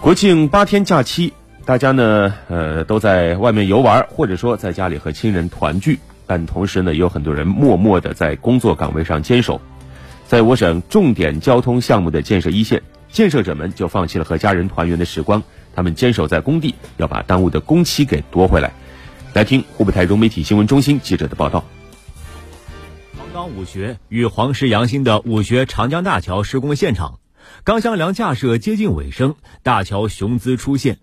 国庆八天假期，大家呢，呃，都在外面游玩，或者说在家里和亲人团聚，但同时呢，也有很多人默默的在工作岗位上坚守。在我省重点交通项目的建设一线，建设者们就放弃了和家人团圆的时光，他们坚守在工地，要把耽误的工期给夺回来。来听湖北台融媒体新闻中心记者的报道。黄冈武学与黄石阳新的武学长江大桥施工现场。钢箱梁架设接近尾声，大桥雄姿出现。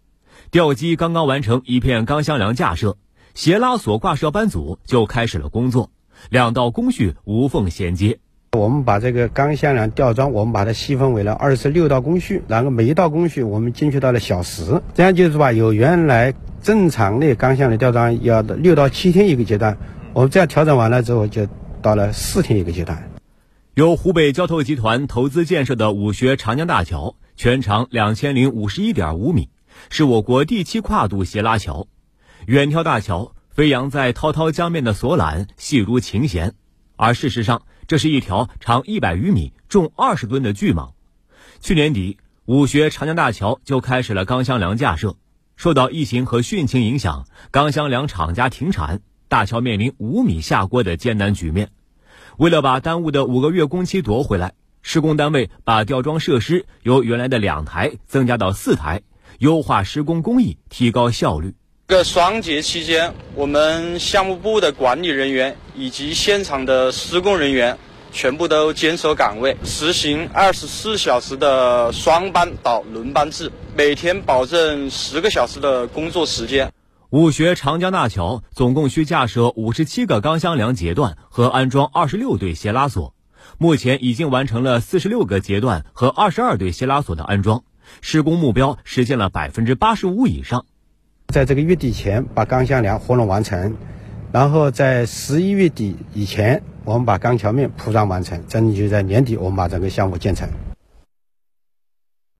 吊机刚刚完成一片钢箱梁架设，斜拉索挂设班组就开始了工作，两道工序无缝衔接。我们把这个钢箱梁吊装，我们把它细分为了二十六道工序，然后每一道工序我们精确到了小时，这样就是吧，有原来正常的钢箱梁吊装要六到七天一个阶段，我们这样调整完了之后，就到了四天一个阶段。由湖北交投集团投资建设的武学长江大桥，全长两千零五十一点五米，是我国第七跨度斜拉桥。远眺大桥，飞扬在滔滔江面的索缆细如琴弦，而事实上，这是一条长一百余米、重二十吨的巨蟒。去年底，武穴长江大桥就开始了钢箱梁架设，受到疫情和汛情影响，钢箱梁厂家停产，大桥面临五米下锅的艰难局面。为了把耽误的五个月工期夺回来，施工单位把吊装设施由原来的两台增加到四台，优化施工工艺，提高效率。这双节期间，我们项目部的管理人员以及现场的施工人员全部都坚守岗位，实行二十四小时的双班倒轮班制，每天保证十个小时的工作时间。武学长江大桥总共需架设五十七个钢箱梁节段和安装二十六对斜拉索，目前已经完成了四十六个节段和二十二对斜拉索的安装，施工目标实现了百分之八十五以上。在这个月底前把钢箱梁活弄完成，然后在十一月底以前，我们把钢桥面铺装完成，争取在年底我们把整个项目建成。